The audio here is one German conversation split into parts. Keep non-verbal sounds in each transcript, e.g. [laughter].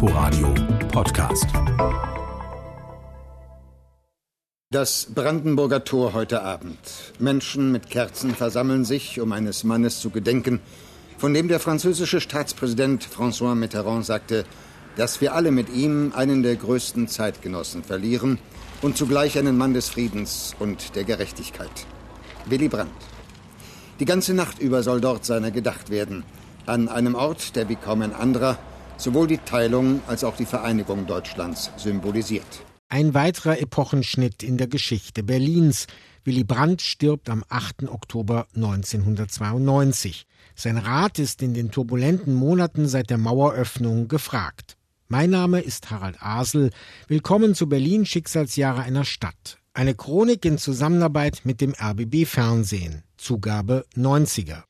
Inforadio Podcast. Das Brandenburger Tor heute Abend. Menschen mit Kerzen versammeln sich, um eines Mannes zu gedenken, von dem der französische Staatspräsident François Mitterrand sagte, dass wir alle mit ihm einen der größten Zeitgenossen verlieren und zugleich einen Mann des Friedens und der Gerechtigkeit. Willy Brandt. Die ganze Nacht über soll dort seiner gedacht werden, an einem Ort, der wie kaum ein anderer sowohl die Teilung als auch die Vereinigung Deutschlands symbolisiert. Ein weiterer Epochenschnitt in der Geschichte Berlins. Willy Brandt stirbt am 8. Oktober 1992. Sein Rat ist in den turbulenten Monaten seit der Maueröffnung gefragt. Mein Name ist Harald Asel. Willkommen zu Berlin Schicksalsjahre einer Stadt. Eine Chronik in Zusammenarbeit mit dem RBB Fernsehen. Zugabe 90er.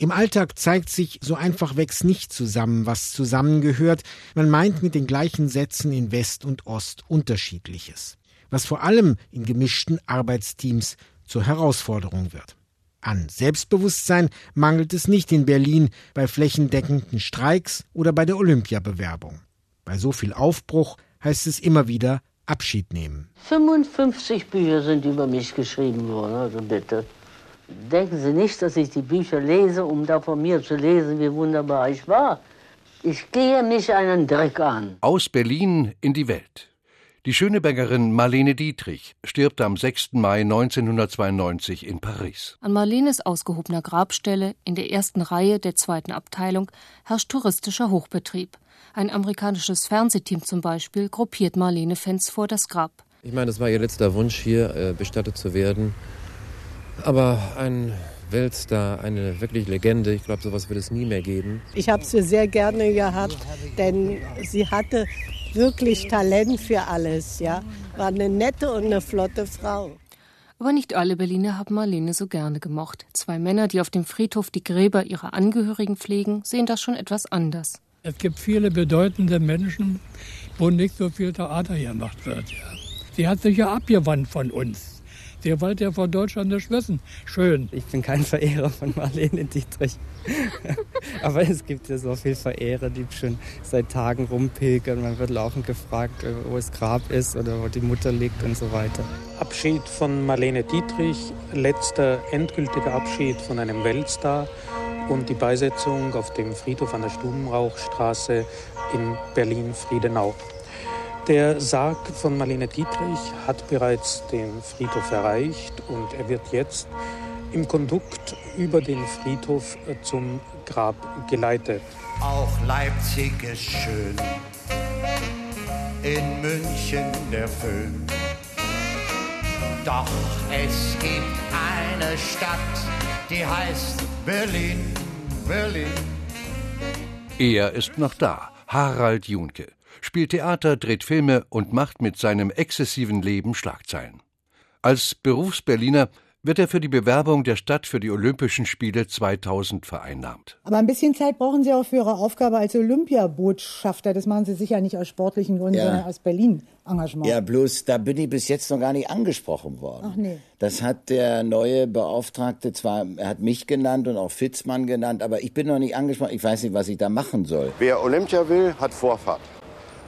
Im Alltag zeigt sich so einfachwegs nicht zusammen, was zusammengehört. Man meint mit den gleichen Sätzen in West und Ost unterschiedliches. Was vor allem in gemischten Arbeitsteams zur Herausforderung wird. An Selbstbewusstsein mangelt es nicht in Berlin bei flächendeckenden Streiks oder bei der Olympiabewerbung. Bei so viel Aufbruch heißt es immer wieder Abschied nehmen. 55 Bücher sind über mich geschrieben worden, also bitte. Denken Sie nicht, dass ich die Bücher lese, um da von mir zu lesen, wie wunderbar ich war. Ich gehe mich einen Dreck an. Aus Berlin in die Welt. Die Schönebergerin Marlene Dietrich stirbt am 6. Mai 1992 in Paris. An Marlenes ausgehobener Grabstelle in der ersten Reihe der zweiten Abteilung herrscht touristischer Hochbetrieb. Ein amerikanisches Fernsehteam zum Beispiel gruppiert Marlene-Fans vor das Grab. Ich meine, das war ihr letzter Wunsch, hier äh, bestattet zu werden. Aber ein Weltstar, eine wirklich Legende, ich glaube, sowas wird es nie mehr geben. Ich habe sie sehr gerne gehabt, denn sie hatte wirklich Talent für alles. Ja? War eine nette und eine flotte Frau. Aber nicht alle Berliner haben Marlene so gerne gemocht. Zwei Männer, die auf dem Friedhof die Gräber ihrer Angehörigen pflegen, sehen das schon etwas anders. Es gibt viele bedeutende Menschen, wo nicht so viel Theater gemacht wird. Ja. Sie hat sich ja abgewandt von uns. Sie wollte ja von Deutschland nicht wissen. Schön. Ich bin kein Verehrer von Marlene Dietrich. [laughs] Aber es gibt ja so viele Verehrer, die schon seit Tagen rumpilgern. Man wird laufend gefragt, äh, wo das Grab ist oder wo die Mutter liegt und so weiter. Abschied von Marlene Dietrich, letzter endgültiger Abschied von einem Weltstar und die Beisetzung auf dem Friedhof an der Stubenrauchstraße in Berlin-Friedenau. Der Sarg von Marlene Dietrich hat bereits den Friedhof erreicht und er wird jetzt im Kondukt über den Friedhof zum Grab geleitet. Auch Leipzig ist schön, in München der Föhn. Doch es gibt eine Stadt, die heißt Berlin, Berlin. Er ist noch da, Harald Junke spielt Theater, dreht Filme und macht mit seinem exzessiven Leben Schlagzeilen. Als Berufsberliner wird er für die Bewerbung der Stadt für die Olympischen Spiele 2000 vereinnahmt. Aber ein bisschen Zeit brauchen Sie auch für Ihre Aufgabe als Olympiabotschafter. Das machen Sie sicher nicht aus sportlichen Gründen, ja. sondern aus Berlin-Engagement. Ja, bloß da bin ich bis jetzt noch gar nicht angesprochen worden. Ach nee. Das hat der neue Beauftragte zwar, er hat mich genannt und auch Fitzmann genannt, aber ich bin noch nicht angesprochen. Ich weiß nicht, was ich da machen soll. Wer Olympia will, hat Vorfahrt.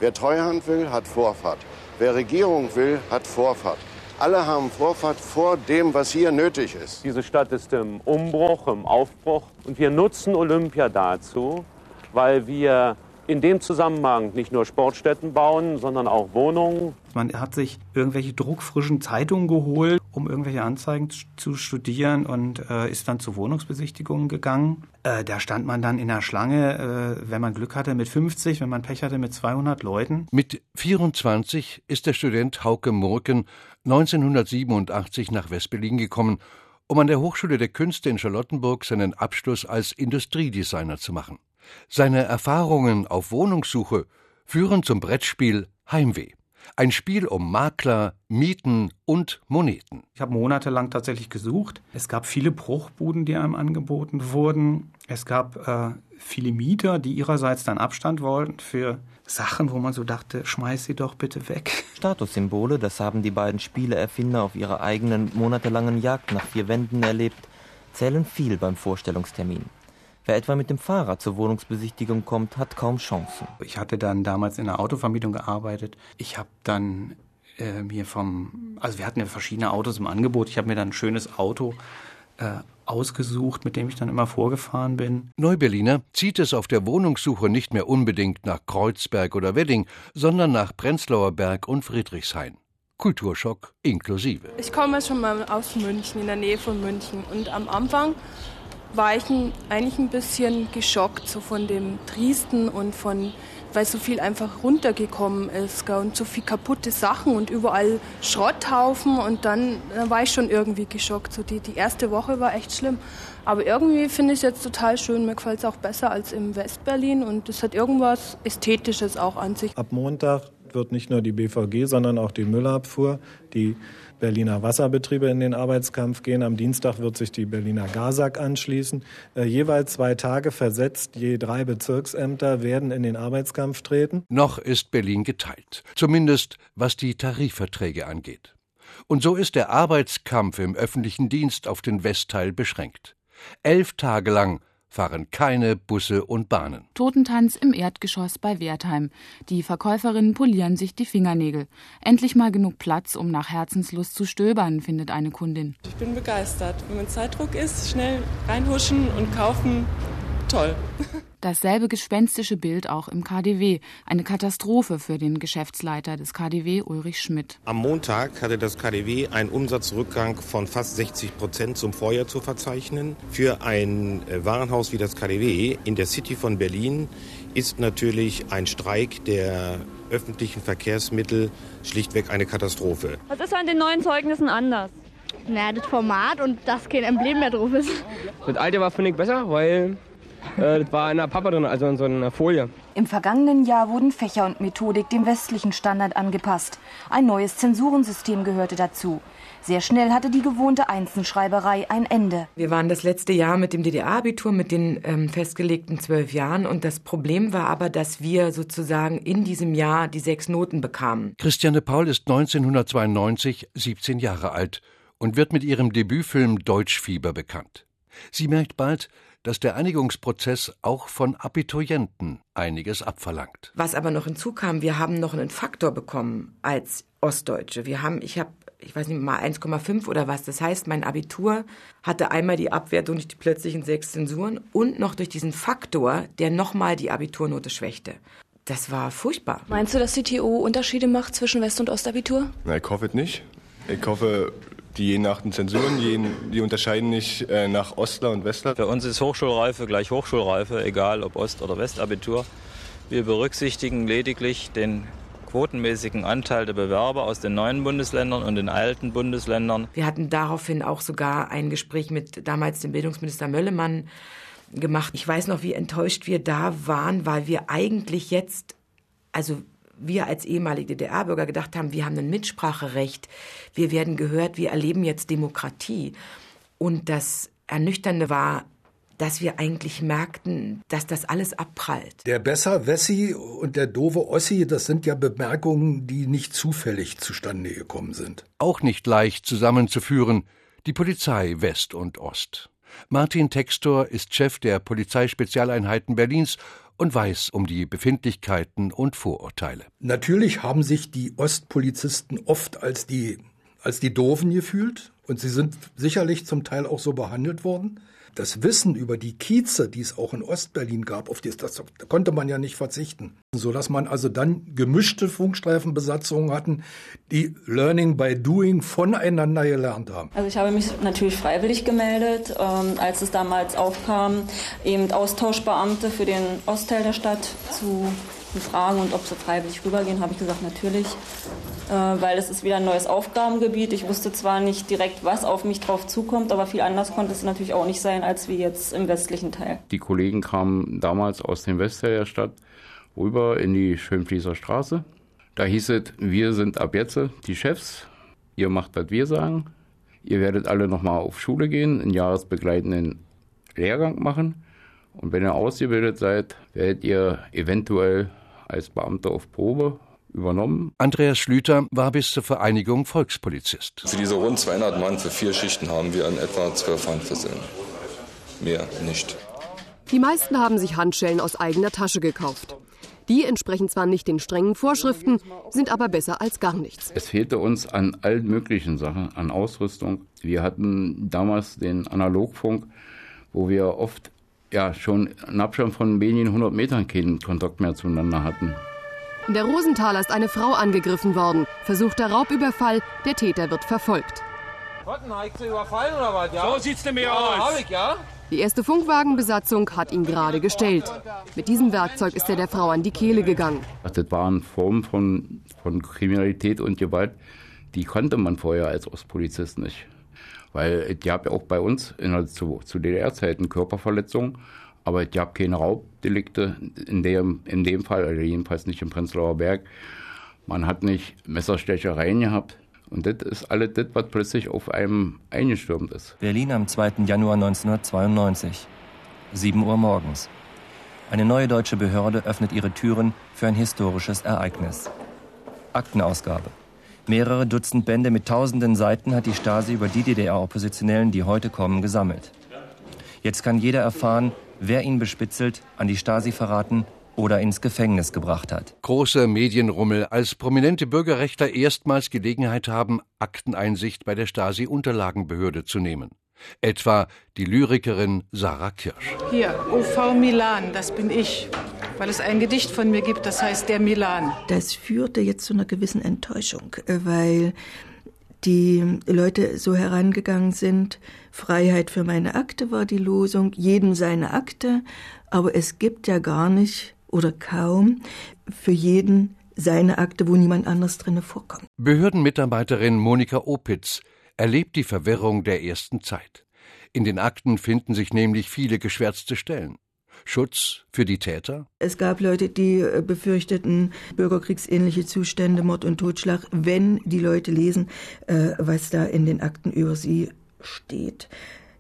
Wer Treuhand will, hat Vorfahrt. Wer Regierung will, hat Vorfahrt. Alle haben Vorfahrt vor dem, was hier nötig ist. Diese Stadt ist im Umbruch, im Aufbruch. Und wir nutzen Olympia dazu, weil wir in dem Zusammenhang nicht nur Sportstätten bauen, sondern auch Wohnungen. Man hat sich irgendwelche druckfrischen Zeitungen geholt, um irgendwelche Anzeigen zu studieren und äh, ist dann zu Wohnungsbesichtigungen gegangen. Äh, da stand man dann in der Schlange, äh, wenn man Glück hatte, mit 50, wenn man Pech hatte, mit 200 Leuten. Mit 24 ist der Student Hauke Murken 1987 nach Westberlin gekommen, um an der Hochschule der Künste in Charlottenburg seinen Abschluss als Industriedesigner zu machen. Seine Erfahrungen auf Wohnungssuche führen zum Brettspiel Heimweh. Ein Spiel um Makler, Mieten und Moneten. Ich habe monatelang tatsächlich gesucht. Es gab viele Bruchbuden, die einem angeboten wurden. Es gab äh, viele Mieter, die ihrerseits dann Abstand wollten für Sachen, wo man so dachte, schmeiß sie doch bitte weg. [laughs] Statussymbole, das haben die beiden Spieleerfinder auf ihrer eigenen monatelangen Jagd nach vier Wänden erlebt, zählen viel beim Vorstellungstermin. Wer etwa mit dem Fahrrad zur Wohnungsbesichtigung kommt, hat kaum Chancen. Ich hatte dann damals in der Autovermietung gearbeitet. Ich habe dann äh, mir vom, also wir hatten ja verschiedene Autos im Angebot. Ich habe mir dann ein schönes Auto äh, ausgesucht, mit dem ich dann immer vorgefahren bin. Neuberliner zieht es auf der Wohnungssuche nicht mehr unbedingt nach Kreuzberg oder Wedding, sondern nach Prenzlauer Berg und Friedrichshain. Kulturschock inklusive. Ich komme schon mal aus München, in der Nähe von München. Und am Anfang war ich eigentlich ein bisschen geschockt, so von dem Triesten und von, weil so viel einfach runtergekommen ist gell, und so viel kaputte Sachen und überall Schrotthaufen. Und dann, dann war ich schon irgendwie geschockt. So die, die erste Woche war echt schlimm. Aber irgendwie finde ich es jetzt total schön. Mir gefällt es auch besser als im Westberlin und es hat irgendwas Ästhetisches auch an sich. Ab Montag wird nicht nur die BVG, sondern auch die Müllabfuhr, die Berliner Wasserbetriebe in den Arbeitskampf gehen. Am Dienstag wird sich die Berliner GASAG anschließen. Äh, jeweils zwei Tage versetzt, je drei Bezirksämter werden in den Arbeitskampf treten. Noch ist Berlin geteilt, zumindest was die Tarifverträge angeht. Und so ist der Arbeitskampf im öffentlichen Dienst auf den Westteil beschränkt. Elf Tage lang fahren keine Busse und Bahnen. Totentanz im Erdgeschoss bei Wertheim. Die Verkäuferinnen polieren sich die Fingernägel. Endlich mal genug Platz, um nach Herzenslust zu stöbern, findet eine Kundin. Ich bin begeistert. Wenn man Zeitdruck ist, schnell reinhuschen und kaufen, toll. Dasselbe gespenstische Bild auch im KDW. Eine Katastrophe für den Geschäftsleiter des KDW, Ulrich Schmidt. Am Montag hatte das KDW einen Umsatzrückgang von fast 60 Prozent zum Vorjahr zu verzeichnen. Für ein äh, Warenhaus wie das KDW in der City von Berlin ist natürlich ein Streik der öffentlichen Verkehrsmittel schlichtweg eine Katastrophe. Was ist an den neuen Zeugnissen anders? Na, das Format und dass kein Emblem mehr drauf ist. Das alte war, finde ich, besser, weil äh, das war in einer Pappe drin, also in so einer Folie. Im vergangenen Jahr wurden Fächer und Methodik dem westlichen Standard angepasst. Ein neues Zensurensystem gehörte dazu. Sehr schnell hatte die gewohnte Einzelschreiberei ein Ende. Wir waren das letzte Jahr mit dem DDR-Abitur, mit den ähm, festgelegten zwölf Jahren. Und das Problem war aber, dass wir sozusagen in diesem Jahr die sechs Noten bekamen. Christiane Paul ist 1992 17 Jahre alt und wird mit ihrem Debütfilm Deutschfieber bekannt. Sie merkt bald, dass der Einigungsprozess auch von Abiturienten einiges abverlangt. Was aber noch hinzukam, wir haben noch einen Faktor bekommen als Ostdeutsche. Wir haben, ich habe ich weiß nicht mal 1,5 oder was. Das heißt, mein Abitur hatte einmal die Abwertung durch die plötzlichen sechs Zensuren und noch durch diesen Faktor, der nochmal die Abiturnote schwächte. Das war furchtbar. Meinst du, dass die TU Unterschiede macht zwischen West- und Ostabitur? Na, ich hoffe nicht. Ich hoffe, die je nach den Zensuren, die, die unterscheiden nicht äh, nach Ostler und Westler. Für uns ist Hochschulreife gleich Hochschulreife, egal ob Ost- oder Westabitur. Wir berücksichtigen lediglich den quotenmäßigen Anteil der Bewerber aus den neuen Bundesländern und den alten Bundesländern. Wir hatten daraufhin auch sogar ein Gespräch mit damals dem Bildungsminister Möllemann gemacht. Ich weiß noch, wie enttäuscht wir da waren, weil wir eigentlich jetzt, also wir als ehemalige DDR-Bürger gedacht haben, wir haben ein Mitspracherecht, wir werden gehört, wir erleben jetzt Demokratie. Und das Ernüchternde war, dass wir eigentlich merkten, dass das alles abprallt. Der Besser Wessi und der doofe Ossi, das sind ja Bemerkungen, die nicht zufällig zustande gekommen sind. Auch nicht leicht zusammenzuführen, die Polizei West und Ost. Martin Textor ist Chef der Polizeispezialeinheiten Berlins und weiß um die Befindlichkeiten und Vorurteile. Natürlich haben sich die Ostpolizisten oft als die, als die Doofen gefühlt und sie sind sicherlich zum Teil auch so behandelt worden das Wissen über die Kieze, die es auch in Ostberlin gab, auf das, das konnte man ja nicht verzichten. So dass man also dann gemischte Funkstreifenbesatzungen hatten, die Learning by Doing voneinander gelernt haben. Also ich habe mich natürlich freiwillig gemeldet, ähm, als es damals aufkam, eben Austauschbeamte für den Ostteil der Stadt zu befragen und ob sie freiwillig rübergehen, habe ich gesagt, natürlich. Äh, weil es ist wieder ein neues Aufgabengebiet. Ich wusste zwar nicht direkt, was auf mich drauf zukommt, aber viel anders konnte es natürlich auch nicht sein, als wie jetzt im westlichen Teil. Die Kollegen kamen damals aus dem Westteil der Stadt rüber in die Schönfließer Straße. Da hieß es, wir sind ab jetzt die Chefs, ihr macht, was wir sagen. Ihr werdet alle nochmal auf Schule gehen, einen jahresbegleitenden Lehrgang machen. Und wenn ihr ausgebildet seid, werdet ihr eventuell als Beamter auf Probe übernommen. Andreas Schlüter war bis zur Vereinigung Volkspolizist. Für diese rund 200 Mann für vier Schichten haben wir in etwa zwölf Handfesseln. Mehr nicht. Die meisten haben sich Handschellen aus eigener Tasche gekauft. Die entsprechen zwar nicht den strengen Vorschriften, sind aber besser als gar nichts. Es fehlte uns an allen möglichen Sachen, an Ausrüstung. Wir hatten damals den Analogfunk, wo wir oft ja schon einen Abstand von wenigen hundert Metern keinen Kontakt mehr zueinander hatten. In der Rosenthaler ist eine Frau angegriffen worden. Versuchter Raubüberfall, der Täter wird verfolgt. überfallen oder was? Ja? So sieht's nämlich ja, aus. Hab ich, ja? Die erste Funkwagenbesatzung hat ihn gerade gestellt. Mit diesem Werkzeug ist er der Frau an die Kehle gegangen. Das waren Formen von, von Kriminalität und Gewalt, die kannte man vorher als Ostpolizist nicht. Weil es gab ja auch bei uns in der, zu, zu DDR-Zeiten Körperverletzungen, aber es gab keine Raubdelikte in dem, in dem Fall, also jedenfalls nicht im Prenzlauer Berg. Man hat nicht Messerstechereien gehabt. Und das ist alles das, was plötzlich auf einem eingestürmt ist. Berlin am 2. Januar 1992. 7 Uhr morgens. Eine neue deutsche Behörde öffnet ihre Türen für ein historisches Ereignis. Aktenausgabe. Mehrere Dutzend Bände mit tausenden Seiten hat die Stasi über die DDR-Oppositionellen, die heute kommen, gesammelt. Jetzt kann jeder erfahren, wer ihn bespitzelt, an die Stasi verraten oder ins Gefängnis gebracht hat. Großer Medienrummel, als prominente Bürgerrechtler erstmals Gelegenheit haben, Akteneinsicht bei der Stasi-Unterlagenbehörde zu nehmen. Etwa die Lyrikerin Sarah Kirsch. Hier, OV Milan, das bin ich. Weil es ein Gedicht von mir gibt, das heißt Der Milan. Das führte jetzt zu einer gewissen Enttäuschung, äh, weil die Leute so herangegangen sind, Freiheit für meine Akte war die Losung, jedem seine Akte, aber es gibt ja gar nicht oder kaum für jeden seine Akte, wo niemand anders drinne vorkommt. Behördenmitarbeiterin Monika Opitz erlebt die Verwirrung der ersten Zeit. In den Akten finden sich nämlich viele geschwärzte Stellen. Schutz für die Täter? Es gab Leute, die äh, befürchteten bürgerkriegsähnliche Zustände, Mord und Totschlag, wenn die Leute lesen, äh, was da in den Akten über sie steht.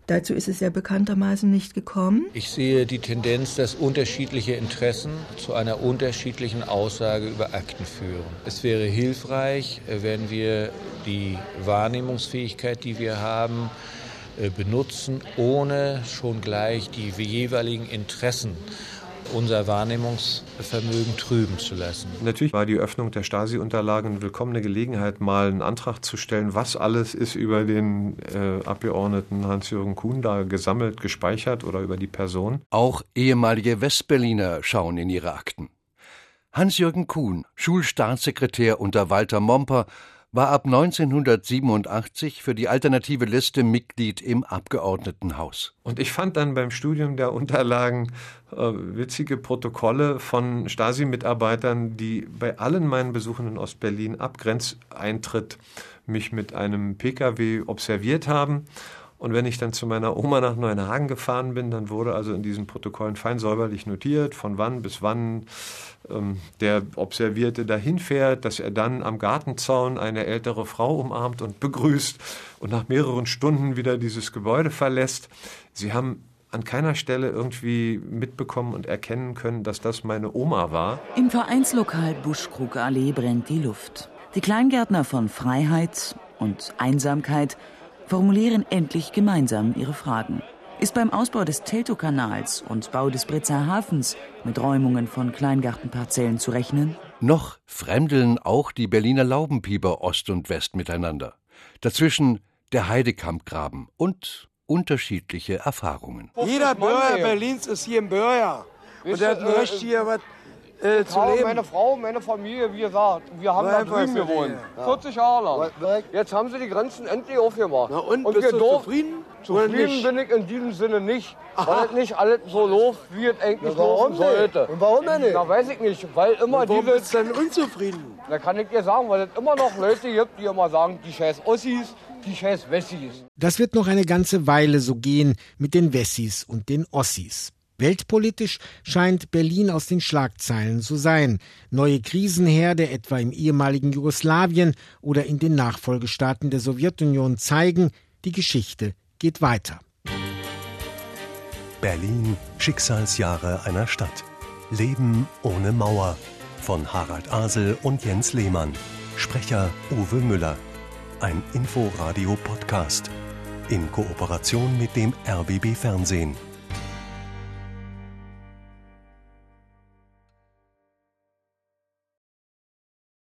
Dazu ist es ja bekanntermaßen nicht gekommen. Ich sehe die Tendenz, dass unterschiedliche Interessen zu einer unterschiedlichen Aussage über Akten führen. Es wäre hilfreich, äh, wenn wir die Wahrnehmungsfähigkeit, die wir haben, benutzen, ohne schon gleich die jeweiligen Interessen unser Wahrnehmungsvermögen trüben zu lassen. Natürlich war die Öffnung der Stasi-Unterlagen eine willkommene Gelegenheit, mal einen Antrag zu stellen, was alles ist über den äh, Abgeordneten Hans-Jürgen Kuhn da gesammelt, gespeichert oder über die Person. Auch ehemalige Westberliner schauen in ihre Akten. Hans-Jürgen Kuhn, Schulstaatssekretär unter Walter Momper, war ab 1987 für die alternative Liste Mitglied im Abgeordnetenhaus. Und ich fand dann beim Studium der Unterlagen äh, witzige Protokolle von Stasi-Mitarbeitern, die bei allen meinen Besuchen in Ostberlin ab Grenzeintritt mich mit einem Pkw observiert haben und wenn ich dann zu meiner Oma nach Neuenhagen gefahren bin, dann wurde also in diesen Protokollen fein säuberlich notiert, von wann bis wann ähm, der Observierte dahin fährt, dass er dann am Gartenzaun eine ältere Frau umarmt und begrüßt und nach mehreren Stunden wieder dieses Gebäude verlässt. Sie haben an keiner Stelle irgendwie mitbekommen und erkennen können, dass das meine Oma war. Im Vereinslokal Buschkrugallee brennt die Luft. Die Kleingärtner von Freiheit und Einsamkeit formulieren endlich gemeinsam ihre Fragen. Ist beim Ausbau des Teltow-Kanals und Bau des Britzer Hafens mit Räumungen von Kleingartenparzellen zu rechnen? Noch fremdeln auch die Berliner Laubenpieper Ost und West miteinander. Dazwischen der Heidekampgraben und unterschiedliche Erfahrungen. Jeder Bürger Berlins ist hier ein Bürger. Und hat ein Recht hier was äh, zu leben. Meine Frau, meine Familie, wie gesagt, wir haben da drüben gewohnt. Ja. 40 Jahre lang. Jetzt haben sie die Grenzen endlich aufgemacht. Na und, und bist du doof, zufrieden? Zufrieden bin ich in diesem Sinne nicht, Aha. weil es nicht alles so läuft, wie es eigentlich Na, laufen sollte. Und warum denn nicht? Na, weiß ich nicht, weil immer und warum diese... bist du denn unzufrieden? Da kann ich dir sagen, weil es immer noch Leute gibt, die immer sagen, die scheiß Ossis, die scheiß Wessis. Das wird noch eine ganze Weile so gehen mit den Wessis und den Ossis. Weltpolitisch scheint Berlin aus den Schlagzeilen zu sein. Neue Krisenherde, etwa im ehemaligen Jugoslawien oder in den Nachfolgestaaten der Sowjetunion, zeigen, die Geschichte geht weiter. Berlin, Schicksalsjahre einer Stadt. Leben ohne Mauer. Von Harald Asel und Jens Lehmann. Sprecher Uwe Müller. Ein Inforadio-Podcast. In Kooperation mit dem RBB Fernsehen.